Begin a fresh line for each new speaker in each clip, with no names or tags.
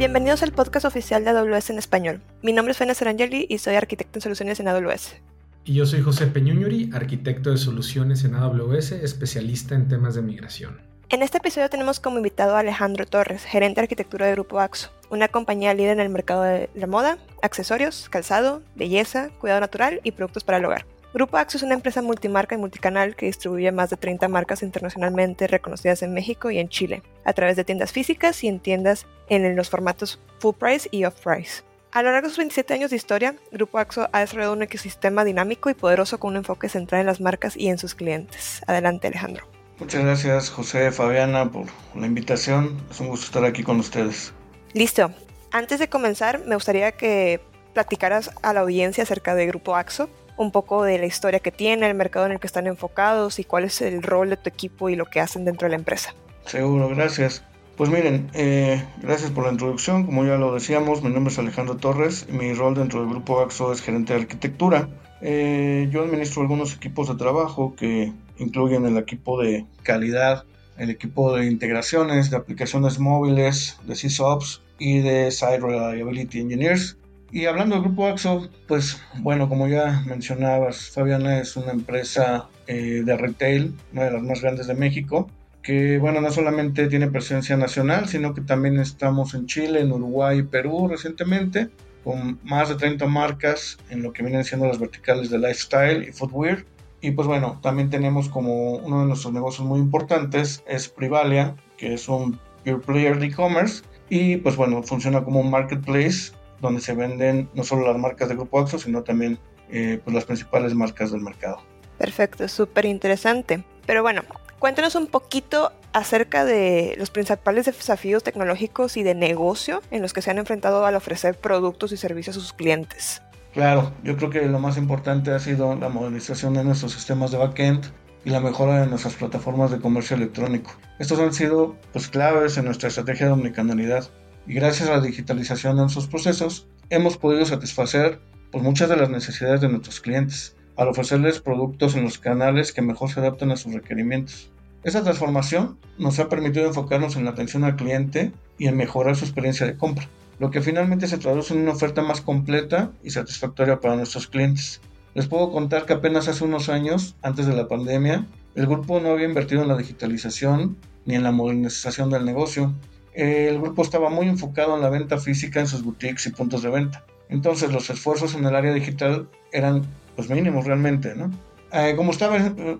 Bienvenidos al podcast oficial de AWS en español. Mi nombre es Fene Serangeli y soy arquitecto en soluciones en AWS.
Y yo soy José Peñuñuri, arquitecto de soluciones en AWS, especialista en temas de migración.
En este episodio tenemos como invitado a Alejandro Torres, gerente de arquitectura de Grupo AXO, una compañía líder en el mercado de la moda, accesorios, calzado, belleza, cuidado natural y productos para el hogar. Grupo AXO es una empresa multimarca y multicanal que distribuye más de 30 marcas internacionalmente reconocidas en México y en Chile, a través de tiendas físicas y en tiendas en los formatos full price y off price. A lo largo de sus 27 años de historia, Grupo AXO ha desarrollado un ecosistema dinámico y poderoso con un enfoque central en las marcas y en sus clientes. Adelante, Alejandro.
Muchas gracias, José, Fabiana, por la invitación. Es un gusto estar aquí con ustedes.
Listo. Antes de comenzar, me gustaría que platicaras a la audiencia acerca de Grupo AXO un poco de la historia que tiene, el mercado en el que están enfocados y cuál es el rol de tu equipo y lo que hacen dentro de la empresa.
Seguro, gracias. Pues miren, eh, gracias por la introducción. Como ya lo decíamos, mi nombre es Alejandro Torres y mi rol dentro del grupo AXO es gerente de arquitectura. Eh, yo administro algunos equipos de trabajo que incluyen el equipo de calidad, el equipo de integraciones, de aplicaciones móviles, de SysOps y de Site Reliability Engineers. Y hablando del grupo AXO, pues bueno, como ya mencionabas, Fabiana es una empresa eh, de retail, una de las más grandes de México, que bueno, no solamente tiene presencia nacional, sino que también estamos en Chile, en Uruguay y Perú recientemente, con más de 30 marcas en lo que vienen siendo las verticales de lifestyle y footwear. Y pues bueno, también tenemos como uno de nuestros negocios muy importantes es Privalia, que es un pure player de e-commerce. Y pues bueno, funciona como un marketplace donde se venden no solo las marcas de Grupo Axo, sino también eh, pues las principales marcas del mercado.
Perfecto, súper interesante. Pero bueno, cuéntanos un poquito acerca de los principales desafíos tecnológicos y de negocio en los que se han enfrentado al ofrecer productos y servicios a sus clientes.
Claro, yo creo que lo más importante ha sido la modernización de nuestros sistemas de backend y la mejora de nuestras plataformas de comercio electrónico. Estos han sido pues claves en nuestra estrategia de omnicanalidad y gracias a la digitalización de nuestros procesos hemos podido satisfacer pues, muchas de las necesidades de nuestros clientes al ofrecerles productos en los canales que mejor se adaptan a sus requerimientos. Esta transformación nos ha permitido enfocarnos en la atención al cliente y en mejorar su experiencia de compra, lo que finalmente se traduce en una oferta más completa y satisfactoria para nuestros clientes. Les puedo contar que apenas hace unos años, antes de la pandemia, el grupo no había invertido en la digitalización ni en la modernización del negocio, el grupo estaba muy enfocado en la venta física en sus boutiques y puntos de venta. Entonces los esfuerzos en el área digital eran pues mínimos realmente. Eh, como,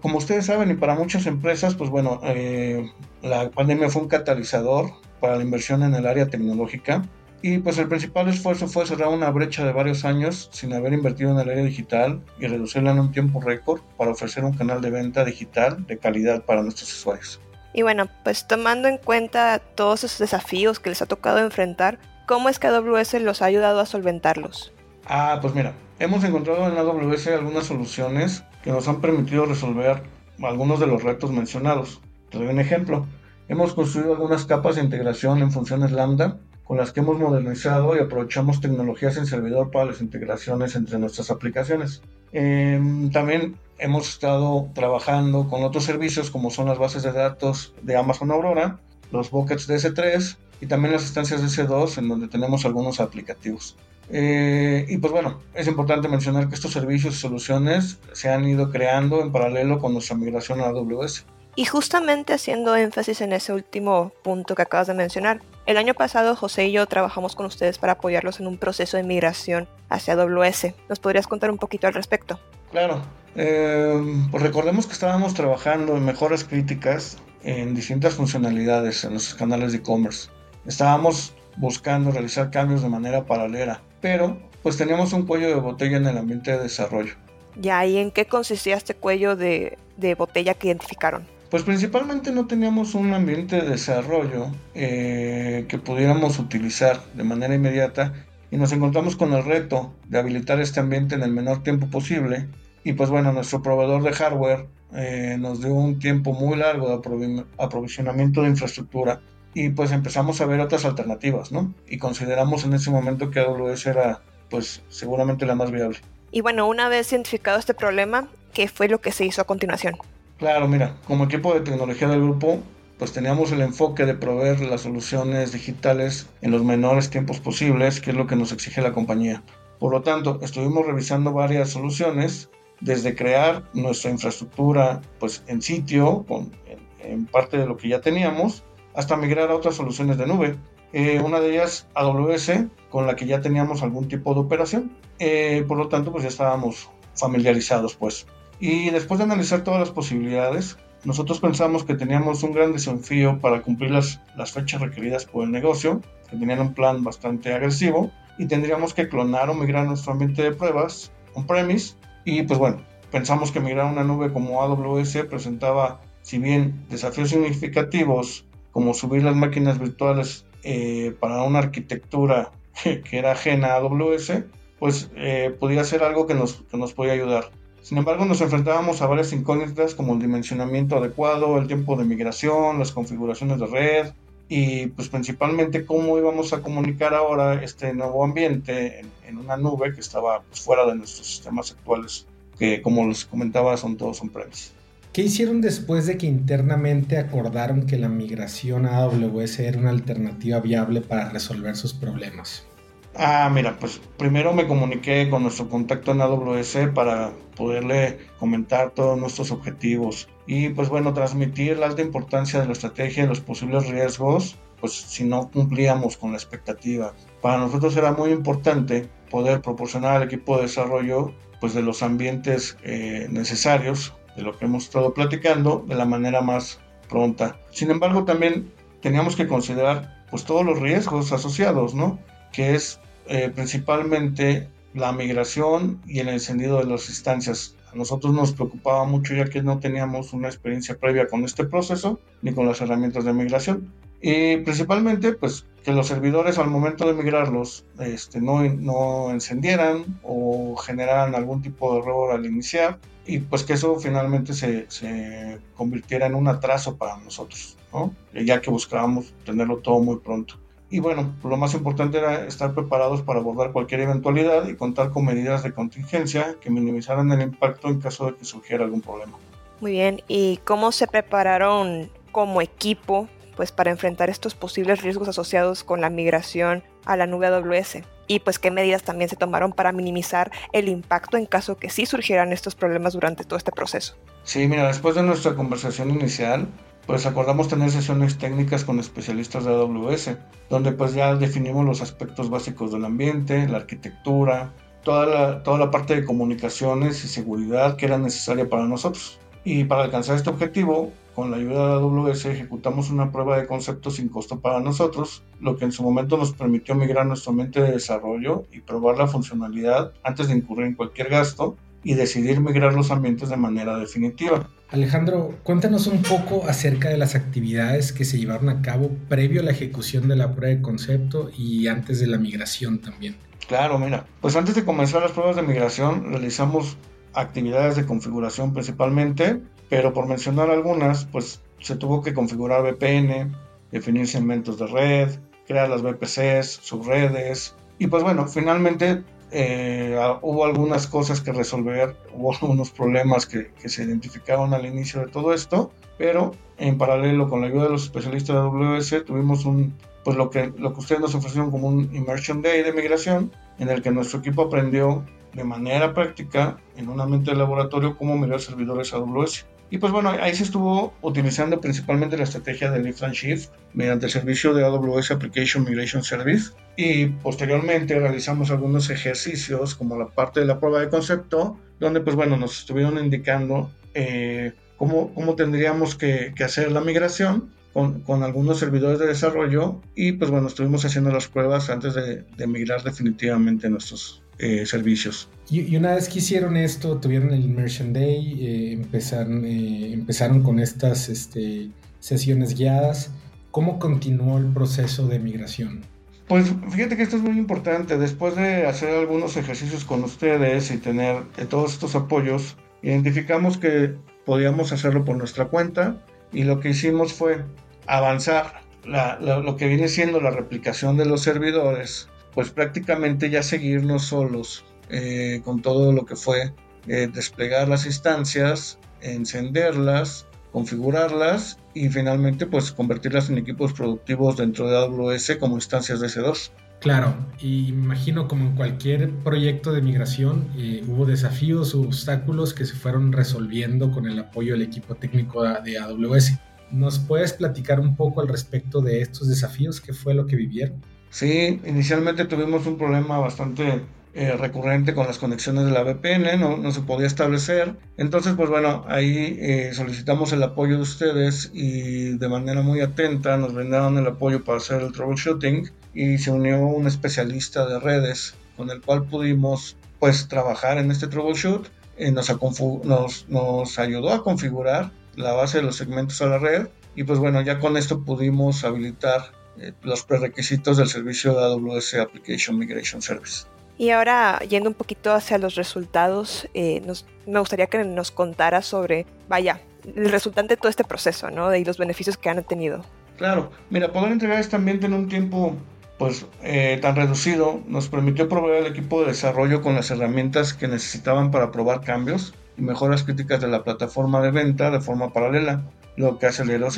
como ustedes saben y para muchas empresas, pues bueno, eh, la pandemia fue un catalizador para la inversión en el área tecnológica y pues el principal esfuerzo fue cerrar una brecha de varios años sin haber invertido en el área digital y reducirla en un tiempo récord para ofrecer un canal de venta digital de calidad para nuestros usuarios.
Y bueno, pues tomando en cuenta todos esos desafíos que les ha tocado enfrentar, ¿cómo es que AWS los ha ayudado a solventarlos?
Ah, pues mira, hemos encontrado en AWS algunas soluciones que nos han permitido resolver algunos de los retos mencionados. Te doy un ejemplo. Hemos construido algunas capas de integración en funciones lambda con las que hemos modernizado y aprovechamos tecnologías en servidor para las integraciones entre nuestras aplicaciones. Em, también hemos estado trabajando con otros servicios como son las bases de datos de Amazon Aurora, los buckets de S3 y también las instancias de S2 en donde tenemos algunos aplicativos. Eh, y pues bueno, es importante mencionar que estos servicios y soluciones se han ido creando en paralelo con nuestra migración a AWS.
Y justamente haciendo énfasis en ese último punto que acabas de mencionar, el año pasado José y yo trabajamos con ustedes para apoyarlos en un proceso de migración hacia AWS. ¿Nos podrías contar un poquito al respecto?
Claro, eh, pues recordemos que estábamos trabajando en mejoras críticas en distintas funcionalidades en nuestros canales de e-commerce. Estábamos buscando realizar cambios de manera paralela, pero pues teníamos un cuello de botella en el ambiente de desarrollo.
Ya, ¿y en qué consistía este cuello de, de botella que identificaron?
Pues principalmente no teníamos un ambiente de desarrollo eh, que pudiéramos utilizar de manera inmediata y nos encontramos con el reto de habilitar este ambiente en el menor tiempo posible. Y pues bueno, nuestro proveedor de hardware eh, nos dio un tiempo muy largo de aprovisionamiento de infraestructura y pues empezamos a ver otras alternativas, ¿no? Y consideramos en ese momento que AWS era pues seguramente la más viable.
Y bueno, una vez identificado este problema, ¿qué fue lo que se hizo a continuación?
Claro, mira, como equipo de tecnología del grupo, pues teníamos el enfoque de proveer las soluciones digitales en los menores tiempos posibles, que es lo que nos exige la compañía. Por lo tanto, estuvimos revisando varias soluciones, desde crear nuestra infraestructura pues, en sitio, con, en, parte de lo que ya teníamos, hasta migrar a otras soluciones de nube. Eh, una de ellas AWS, con la que ya teníamos algún tipo de operación. Eh, por lo tanto, pues ya estábamos familiarizados, pues. Y después de analizar todas las posibilidades, nosotros pensamos que teníamos un gran desafío para cumplir las, fechas requeridas por el negocio, que tenían un plan bastante agresivo, y tendríamos que clonar o migrar nuestro ambiente de pruebas on-premise. Y pues bueno, pensamos que migrar a una nube como AWS presentaba, si bien desafíos significativos, como subir las máquinas virtuales eh, para una arquitectura que, era ajena a AWS, pues eh, podía ser algo que nos, que nos podía ayudar. Sin embargo, nos enfrentábamos a varias incógnitas como el dimensionamiento adecuado, el tiempo de migración, las configuraciones de red y pues principalmente cómo íbamos a comunicar ahora este nuevo ambiente en, una nube que estaba pues, fuera de nuestros sistemas actuales, que como les comentaba son todos on-premise.
¿Qué hicieron después de que internamente acordaron que la migración a AWS era una alternativa viable para resolver sus problemas?
Ah, mira, pues primero me comuniqué con nuestro contacto en AWS para poderle comentar todos nuestros objetivos y pues bueno, transmitir la alta importancia de la estrategia y los posibles riesgos, pues si no cumplíamos con la expectativa. Para nosotros era muy importante poder proporcionar al equipo de desarrollo pues de los ambientes eh, necesarios, de lo que hemos estado platicando, de la manera más pronta. Sin embargo, también teníamos que considerar pues todos los riesgos asociados, ¿no? Que es eh, principalmente la migración y el encendido de las instancias. A nosotros nos preocupaba mucho ya que no teníamos una experiencia previa con este proceso ni con las herramientas de migración. Y principalmente, pues que los servidores al momento de migrarlos este, no, no encendieran o generaran algún tipo de error al iniciar y pues que eso finalmente se, se convirtiera en un atraso para nosotros, ¿no? ya que buscábamos tenerlo todo muy pronto. Y bueno, lo más importante era estar preparados para abordar cualquier eventualidad y contar con medidas de contingencia que minimizaran el impacto en caso de que surgiera algún problema.
Muy bien, ¿y cómo se prepararon como equipo pues para enfrentar estos posibles riesgos asociados con la migración a la nube AWS? Y pues qué medidas también se tomaron para minimizar el impacto en caso que sí surgieran estos problemas durante todo este proceso.
Sí, mira, después de nuestra conversación inicial, pues acordamos tener sesiones técnicas con especialistas de AWS, donde pues ya definimos los aspectos básicos del ambiente, la arquitectura, toda la, toda la parte de comunicaciones y seguridad que era necesaria para nosotros. Y para alcanzar este objetivo, con la ayuda de AWS ejecutamos una prueba de concepto sin costo para nosotros, lo que en su momento nos permitió migrar nuestro ambiente de desarrollo y probar la funcionalidad antes de incurrir en cualquier gasto y decidir migrar los ambientes de manera definitiva.
Alejandro, cuéntanos un poco acerca de las actividades que se llevaron a cabo previo a la ejecución de la prueba de concepto y antes de la migración también.
Claro, mira, pues antes de comenzar las pruebas de migración realizamos actividades de configuración principalmente, pero por mencionar algunas, pues se tuvo que configurar VPN, definir segmentos de red, crear las VPCs, subredes, y pues bueno, finalmente eh, hubo algunas cosas que resolver, hubo algunos problemas que, se identificaron al inicio de todo esto, pero en paralelo con la ayuda de los especialistas de AWS tuvimos un, pues lo que, lo que ustedes nos ofrecieron como un Immersion Day de migración, en el que nuestro equipo aprendió de manera práctica en un ambiente de laboratorio cómo migrar servidores AWS. Y pues bueno, ahí se estuvo utilizando principalmente la estrategia de Lift and Shift mediante el servicio de AWS Application Migration Service. Y posteriormente realizamos algunos ejercicios como la parte de la prueba de concepto, donde pues bueno, nos estuvieron indicando eh, cómo, cómo, tendríamos que, que, hacer la migración con, con, algunos servidores de desarrollo. Y pues bueno, estuvimos haciendo las pruebas antes de, de migrar definitivamente nuestros, eh, servicios.
Y, una vez que hicieron esto, tuvieron el Immersion Day, eh, empezaron, eh, empezaron con estas este, sesiones guiadas. ¿Cómo continuó el proceso de migración?
Pues fíjate que esto es muy importante. Después de hacer algunos ejercicios con ustedes y tener todos estos apoyos, identificamos que podíamos hacerlo por nuestra cuenta y lo que hicimos fue avanzar lo que viene siendo la replicación de los servidores pues prácticamente ya seguirnos solos eh, con todo lo que fue eh, desplegar las instancias, encenderlas configurarlas y finalmente pues convertirlas en equipos productivos dentro de AWS como instancias de S2.
Claro, y imagino como en cualquier proyecto de migración eh, hubo desafíos o obstáculos que se fueron resolviendo con el apoyo del equipo técnico de AWS. ¿Nos puedes platicar un poco al respecto de estos desafíos? ¿Qué fue lo que vivieron?
Sí, inicialmente tuvimos un problema bastante eh, recurrente con las conexiones de la VPN, no, no, se podía establecer. Entonces, pues bueno, ahí eh, solicitamos el apoyo de ustedes y de manera muy atenta nos brindaron el apoyo para hacer el troubleshooting y se unió un especialista de redes con el cual pudimos pues trabajar en este troubleshoot. Eh, nos, nos, nos ayudó a configurar la base de los segmentos a la red y pues bueno, ya con esto pudimos habilitar los prerequisitos del servicio de AWS Application Migration Service.
Y ahora, yendo un poquito hacia los resultados, eh, me gustaría que nos contara sobre, vaya, el resultante de todo este proceso, ¿no? Y los beneficios que han tenido.
Claro, mira, poder entregar este ambiente en un tiempo pues eh, tan reducido nos permitió proveer al equipo de desarrollo con las herramientas que necesitaban para probar cambios y mejoras críticas de la plataforma de venta de forma paralela, lo que aceleró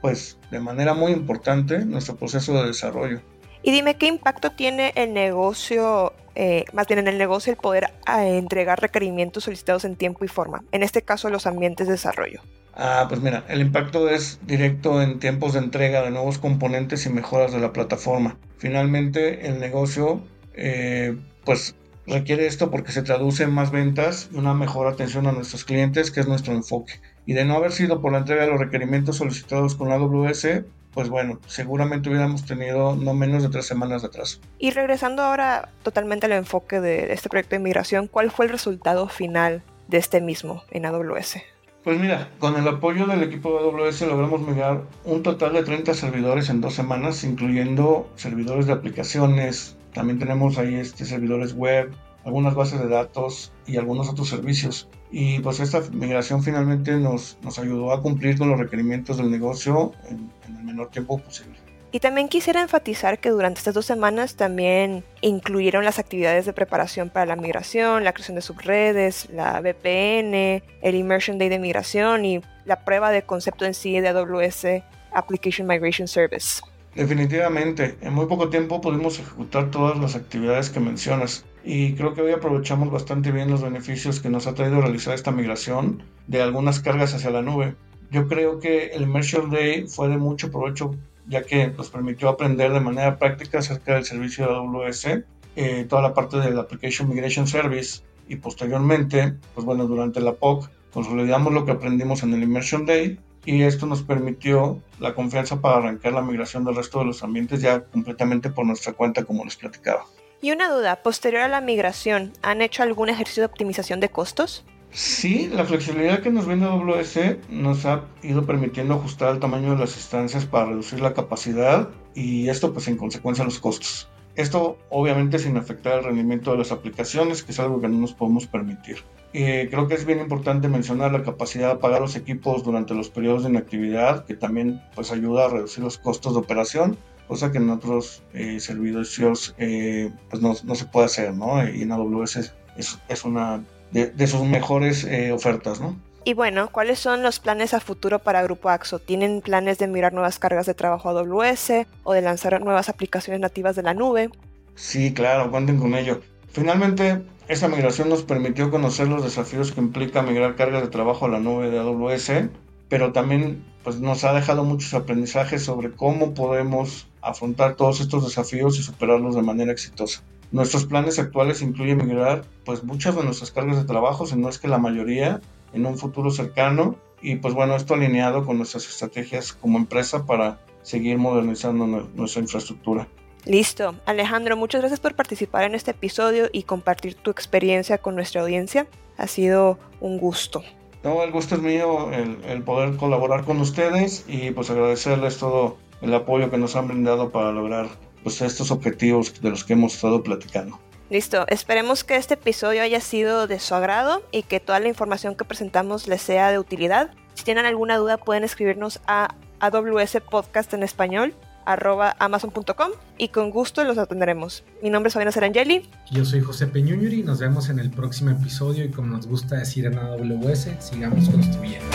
pues de manera muy importante nuestro proceso de desarrollo.
Y dime qué impacto tiene el negocio, eh, más bien en el negocio, el poder eh, entregar requerimientos solicitados en tiempo y forma, en este caso los ambientes de desarrollo.
Ah, pues mira, el impacto es directo en tiempos de entrega de nuevos componentes y mejoras de la plataforma. Finalmente, el negocio, eh, pues requiere esto porque se traduce en más ventas y una mejor atención a nuestros clientes, que es nuestro enfoque. Y de no haber sido por la entrega de los requerimientos solicitados con AWS, pues bueno, seguramente hubiéramos tenido no menos de tres semanas de atraso.
Y regresando ahora totalmente al enfoque de este proyecto de migración, ¿cuál fue el resultado final de este mismo en AWS?
Pues mira, con el apoyo del equipo de AWS logramos migrar un total de 30 servidores en dos semanas, incluyendo servidores de aplicaciones, también tenemos ahí este, servidores web, algunas bases de datos y algunos otros servicios. Y pues esta migración finalmente nos, nos ayudó a cumplir con los requerimientos del negocio en, el menor tiempo posible.
Y también quisiera enfatizar que durante estas dos semanas también incluyeron las actividades de preparación para la migración, la creación de subredes, la VPN, el Immersion Day de migración y la prueba de concepto en sí de AWS Application Migration Service.
Definitivamente, en muy poco tiempo pudimos ejecutar todas las actividades que mencionas y creo que hoy aprovechamos bastante bien los beneficios que nos ha traído realizar esta migración de algunas cargas hacia la nube. Yo creo que el Immersion Day fue de mucho provecho ya que nos permitió aprender de manera práctica acerca del servicio de AWS, eh, toda la parte del Application Migration Service y posteriormente, pues bueno, durante la POC consolidamos lo que aprendimos en el Immersion Day y esto nos permitió la confianza para arrancar la migración del resto de los ambientes ya completamente por nuestra cuenta como les platicaba.
Y una duda, posterior a la migración, ¿han hecho algún ejercicio de optimización de costos?
Sí, la flexibilidad que nos viene AWS nos ha ido permitiendo ajustar el tamaño de las instancias para reducir la capacidad y esto pues en consecuencia los costos. Esto obviamente sin afectar el rendimiento de las aplicaciones, que es algo que no nos podemos permitir. Eh, creo que es bien importante mencionar la capacidad de apagar los equipos durante los periodos de inactividad, que también pues ayuda a reducir los costos de operación cosa que en otros eh, servicios eh, pues no, no, se puede hacer, ¿no? Y en AWS es, es, una de, de, sus mejores eh, ofertas, ¿no?
Y bueno, ¿cuáles son los planes a futuro para Grupo Axo? ¿Tienen planes de mirar nuevas cargas de trabajo a AWS o de lanzar nuevas aplicaciones nativas de la nube?
Sí, claro, cuenten con ello. Finalmente, esta migración nos permitió conocer los desafíos que implica migrar cargas de trabajo a la nube de AWS, pero también pues, nos ha dejado muchos aprendizajes sobre cómo podemos afrontar todos estos desafíos y superarlos de manera exitosa. Nuestros planes actuales incluyen migrar pues muchas de nuestras cargas de trabajo, si no es que la mayoría, en un futuro cercano y pues bueno, esto alineado con nuestras estrategias como empresa para seguir modernizando nuestra infraestructura.
Listo. Alejandro, muchas gracias por participar en este episodio y compartir tu experiencia con nuestra audiencia. Ha sido un gusto.
No, el gusto es mío el, el poder colaborar con ustedes y pues agradecerles todo el apoyo que nos han brindado para lograr pues, estos objetivos de los que hemos estado platicando.
Listo, esperemos que este episodio haya sido de su agrado y que toda la información que presentamos les sea de utilidad. Si tienen alguna duda pueden escribirnos a AWS Podcast en español arroba amazon.com y con gusto los atenderemos. Mi nombre es Fabiana Sarangeli.
Yo soy José Peñuñuri, nos vemos en el próximo episodio y como nos gusta decir en AWS, sigamos construyendo.